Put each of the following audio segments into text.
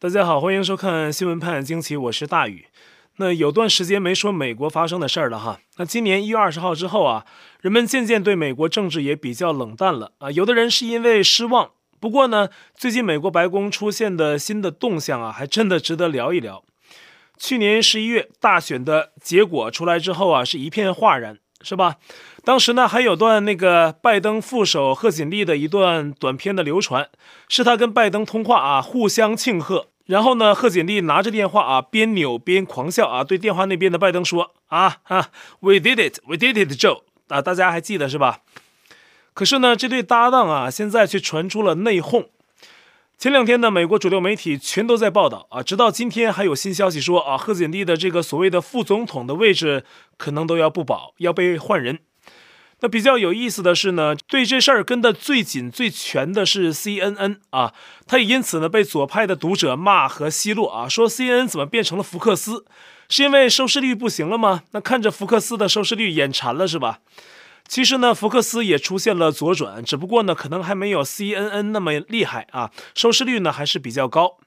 大家好，欢迎收看新闻判惊奇，我是大宇。那有段时间没说美国发生的事儿了哈。那今年一月二十号之后啊，人们渐渐对美国政治也比较冷淡了啊。有的人是因为失望，不过呢，最近美国白宫出现的新的动向啊，还真的值得聊一聊。去年十一月大选的结果出来之后啊，是一片哗然，是吧？当时呢，还有段那个拜登副手贺锦丽的一段短片的流传，是他跟拜登通话啊，互相庆贺。然后呢，贺锦丽拿着电话啊，边扭边狂笑啊，对电话那边的拜登说：“啊啊，We did it, we did it, Joe 啊，大家还记得是吧？”可是呢，这对搭档啊，现在却传出了内讧。前两天呢，美国主流媒体全都在报道啊，直到今天还有新消息说啊，贺锦丽的这个所谓的副总统的位置可能都要不保，要被换人。那比较有意思的是呢，对这事儿跟得最紧最全的是 CNN 啊，他也因此呢被左派的读者骂和奚落啊，说 CNN 怎么变成了福克斯？是因为收视率不行了吗？那看着福克斯的收视率眼馋了是吧？其实呢，福克斯也出现了左转，只不过呢可能还没有 CNN 那么厉害啊，收视率呢还是比较高。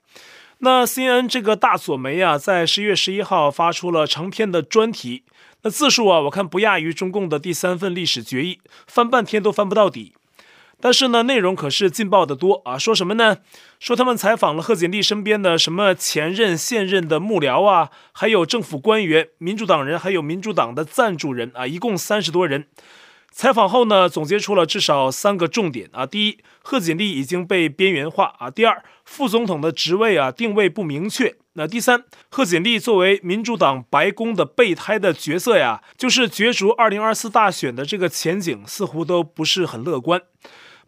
那 CNN 这个大左媒啊，在十一月十一号发出了长篇的专题。那字数啊，我看不亚于中共的第三份历史决议，翻半天都翻不到底。但是呢，内容可是劲爆的多啊！说什么呢？说他们采访了贺锦丽身边的什么前任、现任的幕僚啊，还有政府官员、民主党人，还有民主党的赞助人啊，一共三十多人。采访后呢，总结出了至少三个重点啊：第一，贺锦丽已经被边缘化啊；第二，副总统的职位啊定位不明确。那第三，贺锦丽作为民主党白宫的备胎的角色呀，就是角逐二零二四大选的这个前景似乎都不是很乐观。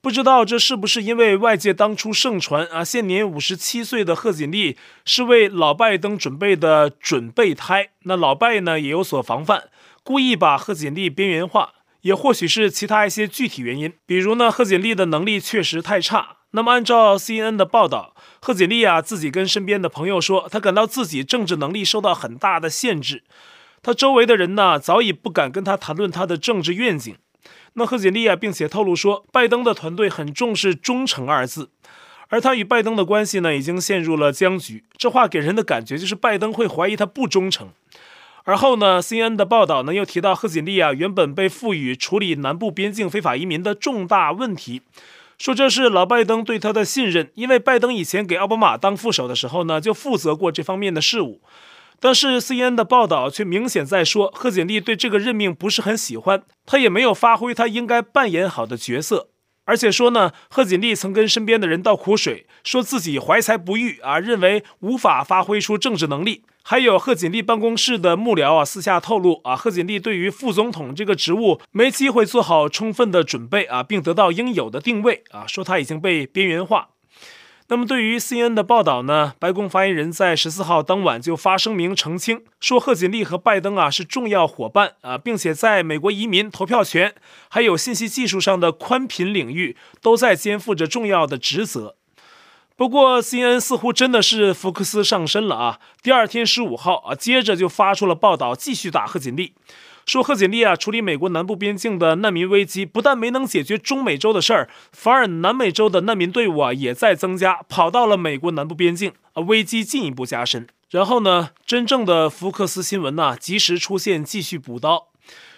不知道这是不是因为外界当初盛传啊，现年五十七岁的贺锦丽是为老拜登准备的准备胎，那老拜呢也有所防范，故意把贺锦丽边缘化，也或许是其他一些具体原因，比如呢，贺锦丽的能力确实太差。那么，按照 CNN 的报道，贺锦丽啊自己跟身边的朋友说，他感到自己政治能力受到很大的限制。他周围的人呢，早已不敢跟他谈论他的政治愿景。那贺锦丽啊，并且透露说，拜登的团队很重视忠诚二字，而他与拜登的关系呢，已经陷入了僵局。这话给人的感觉就是拜登会怀疑他不忠诚。而后呢，CNN 的报道呢，又提到贺锦丽啊，原本被赋予处理南部边境非法移民的重大问题。说这是老拜登对他的信任，因为拜登以前给奥巴马当副手的时候呢，就负责过这方面的事务。但是 CNN 的报道却明显在说，贺锦丽对这个任命不是很喜欢，他也没有发挥他应该扮演好的角色。而且说呢，贺锦丽曾跟身边的人倒苦水，说自己怀才不遇啊，认为无法发挥出政治能力。还有贺锦丽办公室的幕僚啊，私下透露啊，贺锦丽对于副总统这个职务没机会做好充分的准备啊，并得到应有的定位啊，说他已经被边缘化。那么对于 CNN 的报道呢，白宫发言人在十四号当晚就发声明澄清，说贺锦丽和拜登啊是重要伙伴啊，并且在美国移民、投票权还有信息技术上的宽频领域都在肩负着重要的职责。不过，CNN 似乎真的是福克斯上身了啊！第二天十五号啊，接着就发出了报道，继续打贺锦丽，说贺锦丽啊处理美国南部边境的难民危机，不但没能解决中美洲的事儿，反而南美洲的难民队伍啊也在增加，跑到了美国南部边境啊，危机进一步加深。然后呢，真正的福克斯新闻呢，及时出现，继续补刀。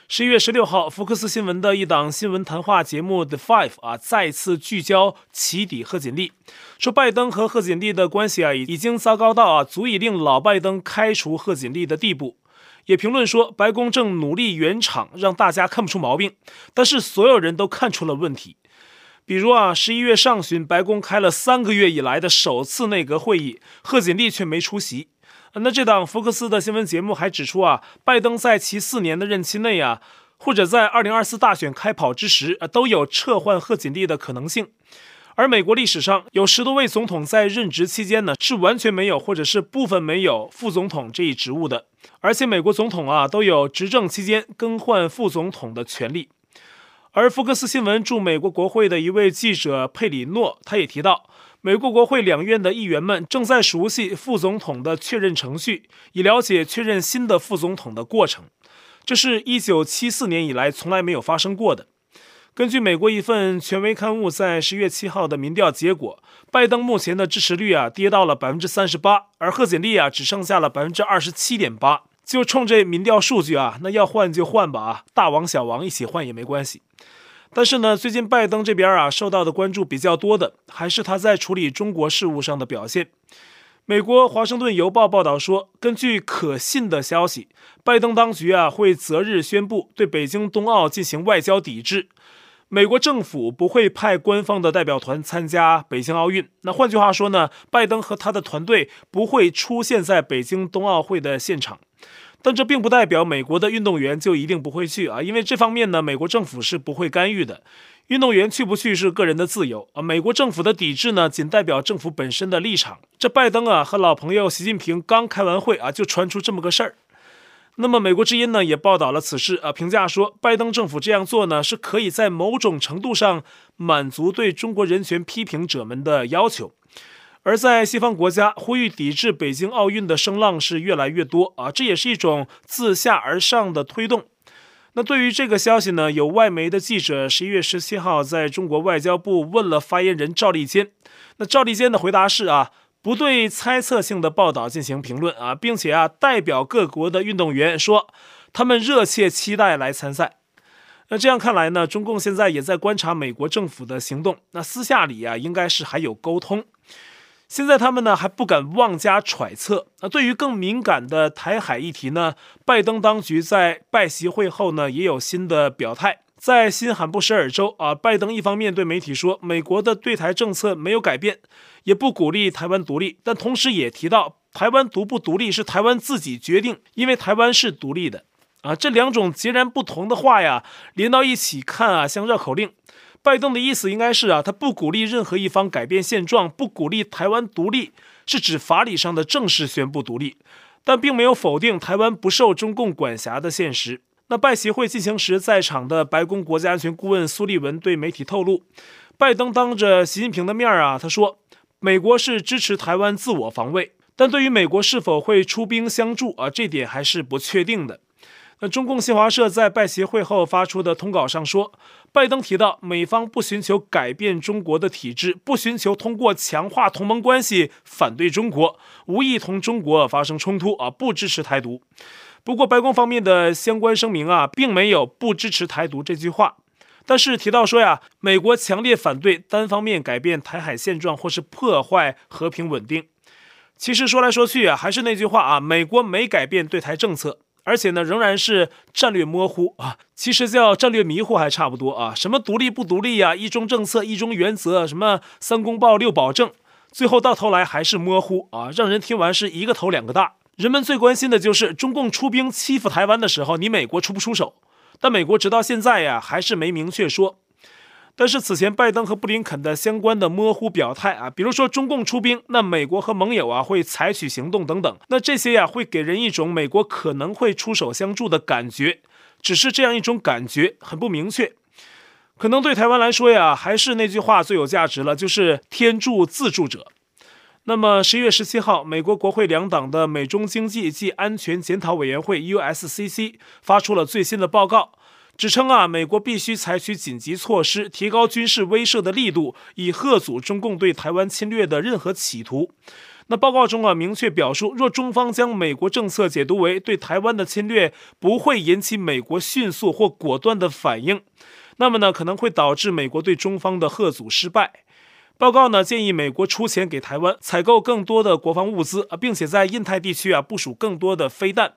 十一月十六号，福克斯新闻的一档新闻谈话节目《The Five》啊，再次聚焦起底贺锦丽，说拜登和贺锦丽的关系啊，已经糟糕到啊，足以令老拜登开除贺锦丽的地步。也评论说，白宫正努力圆场，让大家看不出毛病，但是所有人都看出了问题。比如啊，十一月上旬，白宫开了三个月以来的首次内阁会议，贺锦丽却没出席。那这档福克斯的新闻节目还指出啊，拜登在其四年的任期内啊，或者在二零二四大选开跑之时，啊，都有撤换贺锦丽的可能性。而美国历史上有十多位总统在任职期间呢，是完全没有或者是部分没有副总统这一职务的。而且美国总统啊，都有执政期间更换副总统的权利。而福克斯新闻驻美国国会的一位记者佩里诺，他也提到。美国国会两院的议员们正在熟悉副总统的确认程序，以了解确认新的副总统的过程。这是一九七四年以来从来没有发生过的。根据美国一份权威刊物在十月七号的民调结果，拜登目前的支持率啊跌到了百分之三十八，而贺锦丽啊只剩下了百分之二十七点八。就冲这民调数据啊，那要换就换吧啊，大王小王一起换也没关系。但是呢，最近拜登这边啊受到的关注比较多的，还是他在处理中国事务上的表现。美国《华盛顿邮报》报道说，根据可信的消息，拜登当局啊会择日宣布对北京冬奥进行外交抵制。美国政府不会派官方的代表团参加北京奥运。那换句话说呢，拜登和他的团队不会出现在北京冬奥会的现场。但这并不代表美国的运动员就一定不会去啊，因为这方面呢，美国政府是不会干预的。运动员去不去是个人的自由啊。美国政府的抵制呢，仅代表政府本身的立场。这拜登啊和老朋友习近平刚开完会啊，就传出这么个事儿。那么，美国之音呢也报道了此事啊，评价说，拜登政府这样做呢，是可以在某种程度上满足对中国人权批评者们的要求。而在西方国家，呼吁抵制北京奥运的声浪是越来越多啊，这也是一种自下而上的推动。那对于这个消息呢，有外媒的记者十一月十七号在中国外交部问了发言人赵立坚，那赵立坚的回答是啊。不对猜测性的报道进行评论啊，并且啊，代表各国的运动员说，他们热切期待来参赛。那这样看来呢，中共现在也在观察美国政府的行动。那私下里啊，应该是还有沟通。现在他们呢还不敢妄加揣测。那对于更敏感的台海议题呢，拜登当局在拜习会后呢也有新的表态。在新罕布什尔州啊，拜登一方面对媒体说，美国的对台政策没有改变，也不鼓励台湾独立，但同时也提到台湾独不独立是台湾自己决定，因为台湾是独立的啊。这两种截然不同的话呀，连到一起看啊，像绕口令。拜登的意思应该是啊，他不鼓励任何一方改变现状，不鼓励台湾独立，是指法理上的正式宣布独立，但并没有否定台湾不受中共管辖的现实。那拜协会进行时，在场的白宫国家安全顾问苏利文对媒体透露，拜登当着习近平的面儿啊，他说，美国是支持台湾自我防卫，但对于美国是否会出兵相助啊，这点还是不确定的。那中共新华社在拜协会后发出的通稿上说，拜登提到，美方不寻求改变中国的体制，不寻求通过强化同盟关系反对中国，无意同中国发生冲突啊，不支持台独。不过，白宫方面的相关声明啊，并没有不支持台独这句话，但是提到说呀，美国强烈反对单方面改变台海现状或是破坏和平稳定。其实说来说去啊，还是那句话啊，美国没改变对台政策，而且呢，仍然是战略模糊啊。其实叫战略迷糊还差不多啊。什么独立不独立呀，一中政策、一中原则，什么三公报、六保证，最后到头来还是模糊啊，让人听完是一个头两个大。人们最关心的就是中共出兵欺负台湾的时候，你美国出不出手？但美国直到现在呀，还是没明确说。但是此前拜登和布林肯的相关的模糊表态啊，比如说中共出兵，那美国和盟友啊会采取行动等等，那这些呀会给人一种美国可能会出手相助的感觉，只是这样一种感觉很不明确。可能对台湾来说呀，还是那句话最有价值了，就是天助自助者。那么十一月十七号，美国国会两党的美中经济及安全检讨委员会 （USCC） 发出了最新的报告，指称啊，美国必须采取紧急措施，提高军事威慑的力度，以吓阻中共对台湾侵略的任何企图。那报告中啊，明确表述，若中方将美国政策解读为对台湾的侵略不会引起美国迅速或果断的反应，那么呢，可能会导致美国对中方的贺阻失败。报告呢，建议美国出钱给台湾采购更多的国防物资，并且在印太地区啊部署更多的飞弹。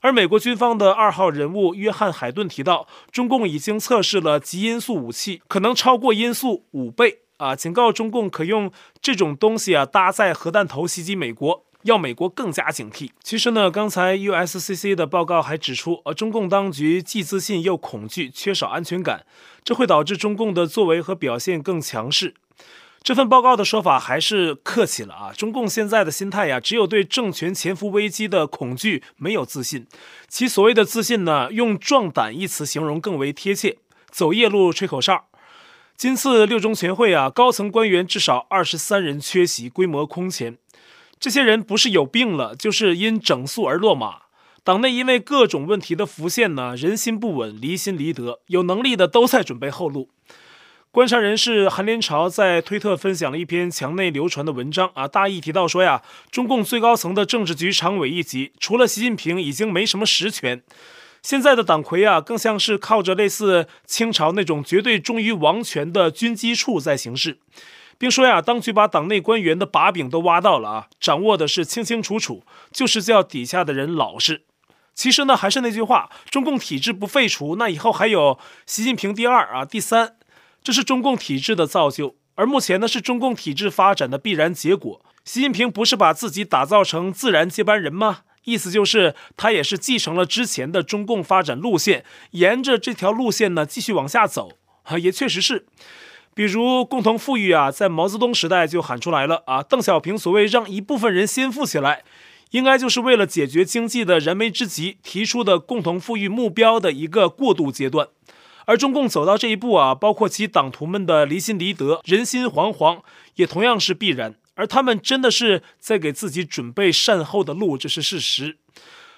而美国军方的二号人物约翰海顿提到，中共已经测试了极音速武器，可能超过音速五倍啊，警告中共可用这种东西啊搭载核弹头袭击美国，要美国更加警惕。其实呢，刚才 USCC 的报告还指出，呃，中共当局既自信又恐惧，缺少安全感，这会导致中共的作为和表现更强势。这份报告的说法还是客气了啊！中共现在的心态呀，只有对政权潜伏危机的恐惧，没有自信。其所谓的自信呢，用“壮胆”一词形容更为贴切。走夜路吹口哨。今次六中全会啊，高层官员至少二十三人缺席，规模空前。这些人不是有病了，就是因整肃而落马。党内因为各种问题的浮现呢，人心不稳，离心离德，有能力的都在准备后路。观察人士韩连朝在推特分享了一篇墙内流传的文章啊，大意提到说呀，中共最高层的政治局常委一级，除了习近平，已经没什么实权。现在的党魁啊，更像是靠着类似清朝那种绝对忠于王权的军机处在行事，并说呀，当局把党内官员的把柄都挖到了啊，掌握的是清清楚楚，就是叫底下的人老实。其实呢，还是那句话，中共体制不废除，那以后还有习近平第二啊，第三。这是中共体制的造就，而目前呢，是中共体制发展的必然结果。习近平不是把自己打造成自然接班人吗？意思就是他也是继承了之前的中共发展路线，沿着这条路线呢继续往下走啊，也确实是。比如共同富裕啊，在毛泽东时代就喊出来了啊。邓小平所谓让一部分人先富起来，应该就是为了解决经济的燃眉之急提出的共同富裕目标的一个过渡阶段。而中共走到这一步啊，包括其党徒们的离心离德、人心惶惶，也同样是必然。而他们真的是在给自己准备善后的路，这是事实。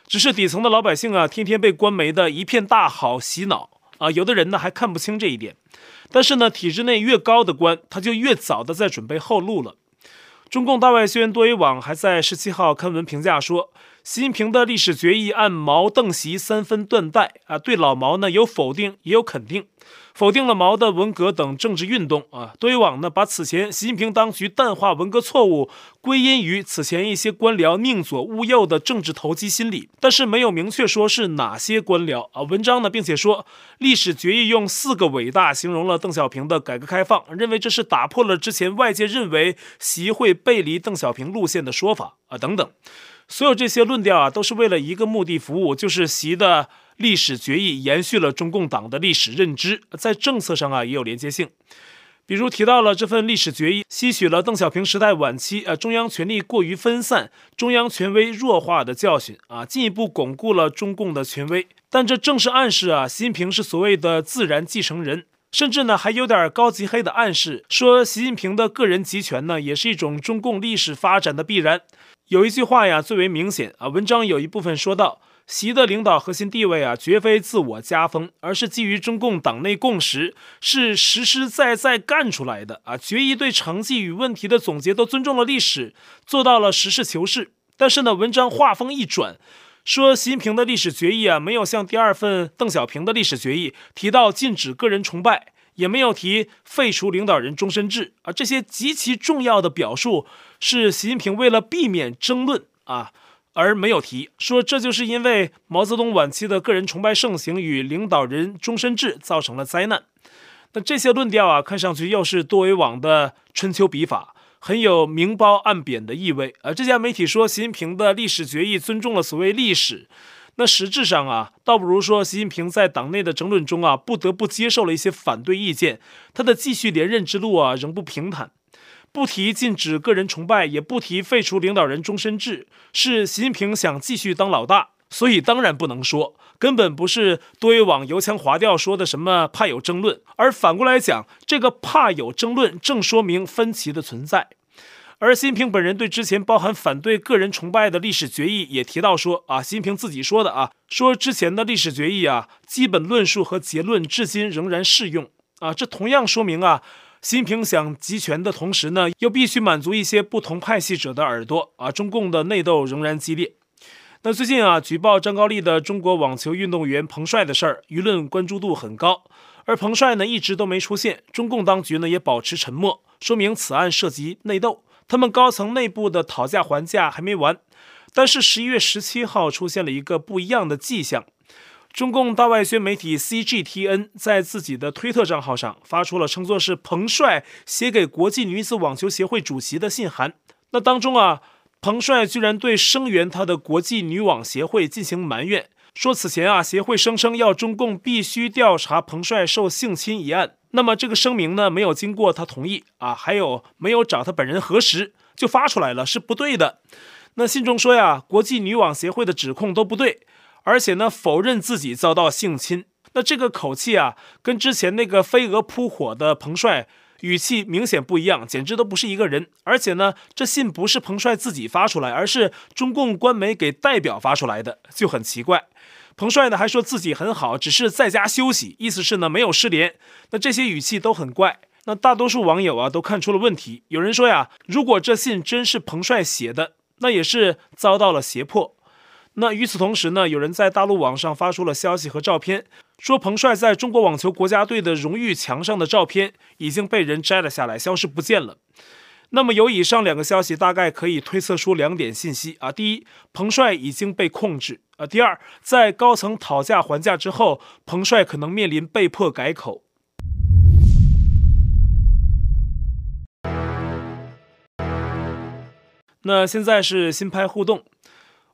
只是底层的老百姓啊，天天被官媒的一片大好洗脑啊，有的人呢还看不清这一点。但是呢，体制内越高的官，他就越早的在准备后路了。中共大外宣多维网还在十七号刊文评价说。习近平的历史决议按毛邓习三分断代啊，对老毛呢有否定也有肯定，否定了毛的文革等政治运动啊。多维网呢把此前习近平当局淡化文革错误归因于此前一些官僚宁左勿右的政治投机心理，但是没有明确说是哪些官僚啊。文章呢并且说历史决议用四个伟大形容了邓小平的改革开放，认为这是打破了之前外界认为习会背离邓小平路线的说法啊等等。所有这些论调啊，都是为了一个目的服务，就是习的历史决议延续了中共党的历史认知，在政策上啊也有连接性。比如提到了这份历史决议，吸取了邓小平时代晚期呃中央权力过于分散、中央权威弱化的教训啊，进一步巩固了中共的权威。但这正是暗示啊，习近平是所谓的自然继承人，甚至呢还有点高级黑的暗示，说习近平的个人集权呢也是一种中共历史发展的必然。有一句话呀，最为明显啊。文章有一部分说到，习的领导核心地位啊，绝非自我加封，而是基于中共党内共识，是实实在在干出来的啊。决议对成绩与问题的总结都尊重了历史，做到了实事求是。但是呢，文章话锋一转，说习近平的历史决议啊，没有像第二份邓小平的历史决议提到禁止个人崇拜。也没有提废除领导人终身制啊，这些极其重要的表述是习近平为了避免争论啊而没有提，说这就是因为毛泽东晚期的个人崇拜盛行与领导人终身制造成了灾难。那这些论调啊，看上去又是多维网的春秋笔法，很有明褒暗贬的意味。而这家媒体说习近平的历史决议尊重了所谓历史。那实质上啊，倒不如说习近平在党内的争论中啊，不得不接受了一些反对意见，他的继续连任之路啊，仍不平坦。不提禁止个人崇拜，也不提废除领导人终身制，是习近平想继续当老大，所以当然不能说，根本不是多维网油腔滑调说的什么怕有争论，而反过来讲，这个怕有争论，正说明分歧的存在。而习近平本人对之前包含反对个人崇拜的历史决议也提到说啊，习近平自己说的啊，说之前的历史决议啊，基本论述和结论至今仍然适用。啊，这同样说明啊，习近平想集权的同时呢，又必须满足一些不同派系者的耳朵啊，中共的内斗仍然激烈。那最近啊，举报张高丽的中国网球运动员彭帅的事儿，舆论关注度很高，而彭帅呢一直都没出现，中共当局呢也保持沉默，说明此案涉及内斗。他们高层内部的讨价还价还没完，但是十一月十七号出现了一个不一样的迹象。中共大外宣媒体 CGTN 在自己的推特账号上发出了称作是彭帅写给国际女子网球协会主席的信函。那当中啊，彭帅居然对声援他的国际女网协会进行埋怨，说此前啊，协会声称要中共必须调查彭帅受性侵一案。那么这个声明呢，没有经过他同意啊，还有没有找他本人核实就发出来了，是不对的。那信中说呀，国际女网协会的指控都不对，而且呢，否认自己遭到性侵。那这个口气啊，跟之前那个飞蛾扑火的彭帅语气明显不一样，简直都不是一个人。而且呢，这信不是彭帅自己发出来，而是中共官媒给代表发出来的，就很奇怪。彭帅呢还说自己很好，只是在家休息，意思是呢没有失联。那这些语气都很怪。那大多数网友啊都看出了问题。有人说呀，如果这信真是彭帅写的，那也是遭到了胁迫。那与此同时呢，有人在大陆网上发出了消息和照片，说彭帅在中国网球国家队的荣誉墙上的照片已经被人摘了下来，消失不见了。那么有以上两个消息，大概可以推测出两点信息啊：第一，彭帅已经被控制；啊，第二，在高层讨价还价之后，彭帅可能面临被迫改口。那现在是新拍互动。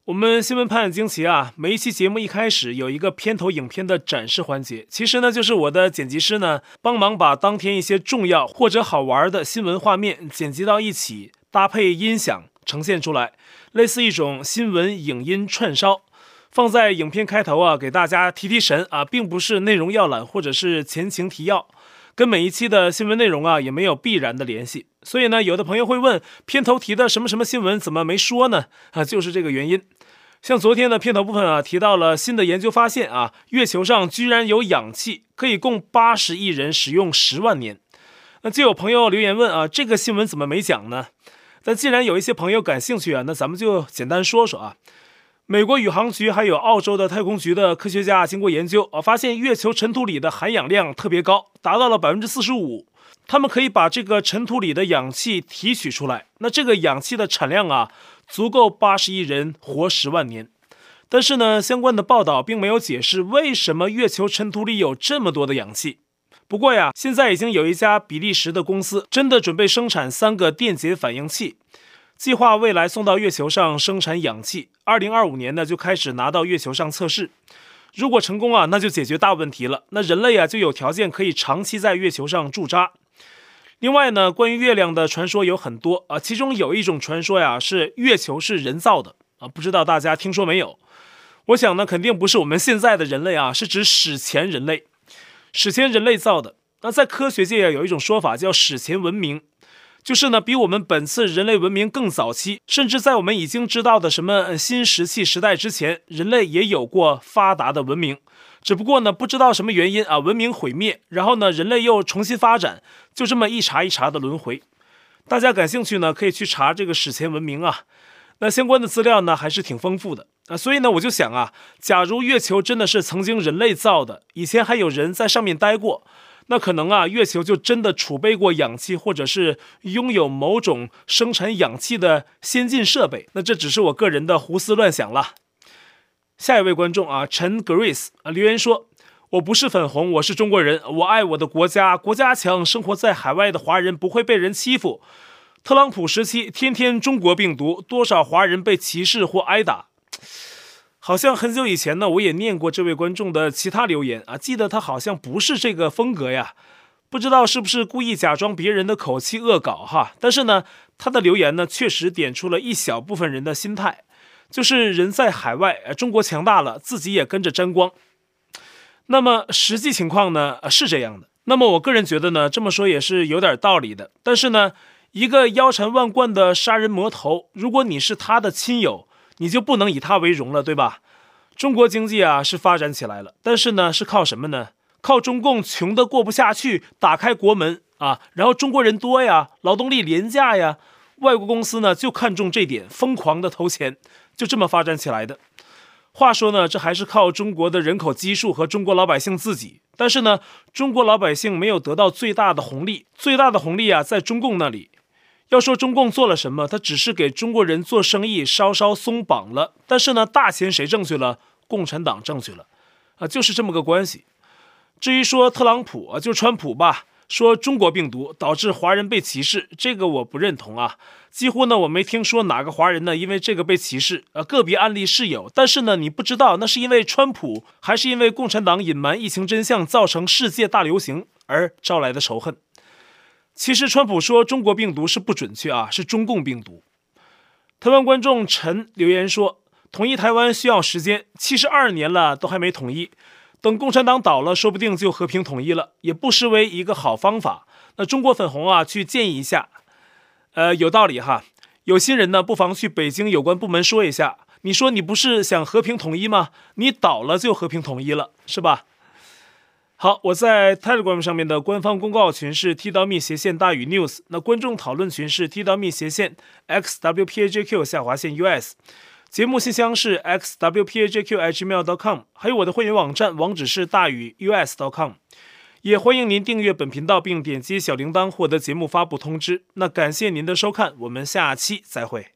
我们新闻潘惊奇啊，每一期节目一开始有一个片头影片的展示环节，其实呢就是我的剪辑师呢帮忙把当天一些重要或者好玩的新闻画面剪辑到一起，搭配音响呈现出来，类似一种新闻影音串烧，放在影片开头啊，给大家提提神啊，并不是内容要览或者是前情提要。跟每一期的新闻内容啊，也没有必然的联系，所以呢，有的朋友会问，片头提的什么什么新闻怎么没说呢？啊，就是这个原因。像昨天的片头部分啊，提到了新的研究发现啊，月球上居然有氧气可以供八十亿人使用十万年。那就有朋友留言问啊，这个新闻怎么没讲呢？但既然有一些朋友感兴趣啊，那咱们就简单说说啊。美国宇航局还有澳洲的太空局的科学家经过研究啊，发现月球尘土里的含氧量特别高，达到了百分之四十五。他们可以把这个尘土里的氧气提取出来，那这个氧气的产量啊，足够八十亿人活十万年。但是呢，相关的报道并没有解释为什么月球尘土里有这么多的氧气。不过呀，现在已经有一家比利时的公司真的准备生产三个电解反应器。计划未来送到月球上生产氧气，二零二五年呢就开始拿到月球上测试。如果成功啊，那就解决大问题了。那人类啊就有条件可以长期在月球上驻扎。另外呢，关于月亮的传说有很多啊，其中有一种传说呀是月球是人造的啊，不知道大家听说没有？我想呢，肯定不是我们现在的人类啊，是指史前人类，史前人类造的。那在科学界啊有一种说法叫史前文明。就是呢，比我们本次人类文明更早期，甚至在我们已经知道的什么新石器时代之前，人类也有过发达的文明。只不过呢，不知道什么原因啊，文明毁灭，然后呢，人类又重新发展，就这么一茬一茬的轮回。大家感兴趣呢，可以去查这个史前文明啊。那相关的资料呢，还是挺丰富的啊。所以呢，我就想啊，假如月球真的是曾经人类造的，以前还有人在上面待过。那可能啊，月球就真的储备过氧气，或者是拥有某种生产氧气的先进设备。那这只是我个人的胡思乱想了。下一位观众啊，陈 Grace 啊留言说：“我不是粉红，我是中国人，我爱我的国家，国家强，生活在海外的华人不会被人欺负。特朗普时期，天天中国病毒，多少华人被歧视或挨打。”好像很久以前呢，我也念过这位观众的其他留言啊，记得他好像不是这个风格呀，不知道是不是故意假装别人的口气恶搞哈。但是呢，他的留言呢，确实点出了一小部分人的心态，就是人在海外，中国强大了，自己也跟着沾光。那么实际情况呢，是这样的。那么我个人觉得呢，这么说也是有点道理的。但是呢，一个腰缠万贯的杀人魔头，如果你是他的亲友，你就不能以他为荣了，对吧？中国经济啊是发展起来了，但是呢是靠什么呢？靠中共穷得过不下去，打开国门啊，然后中国人多呀，劳动力廉价呀，外国公司呢就看中这点，疯狂的投钱，就这么发展起来的。话说呢，这还是靠中国的人口基数和中国老百姓自己，但是呢，中国老百姓没有得到最大的红利，最大的红利啊在中共那里。要说中共做了什么，他只是给中国人做生意稍稍松绑了，但是呢，大钱谁挣去了？共产党挣去了，啊，就是这么个关系。至于说特朗普啊，就川普吧，说中国病毒导致华人被歧视，这个我不认同啊。几乎呢，我没听说哪个华人呢因为这个被歧视，呃，个别案例是有，但是呢，你不知道那是因为川普，还是因为共产党隐瞒疫情真相，造成世界大流行而招来的仇恨。其实，川普说中国病毒是不准确啊，是中共病毒。台湾观众陈留言说，统一台湾需要时间，七十二年了都还没统一，等共产党倒了，说不定就和平统一了，也不失为一个好方法。那中国粉红啊，去建议一下，呃，有道理哈。有心人呢，不妨去北京有关部门说一下。你说你不是想和平统一吗？你倒了就和平统一了，是吧？好，我在 Telegram 上面的官方公告群是 T 到 me 斜线大于 News，那观众讨论群是 T 到 me 斜线 XWPAJQ 下划线 US，节目信箱是 XWPAJQ@gmail.com，还有我的会员网站网址是大于 US.com，也欢迎您订阅本频道并点击小铃铛获得节目发布通知。那感谢您的收看，我们下期再会。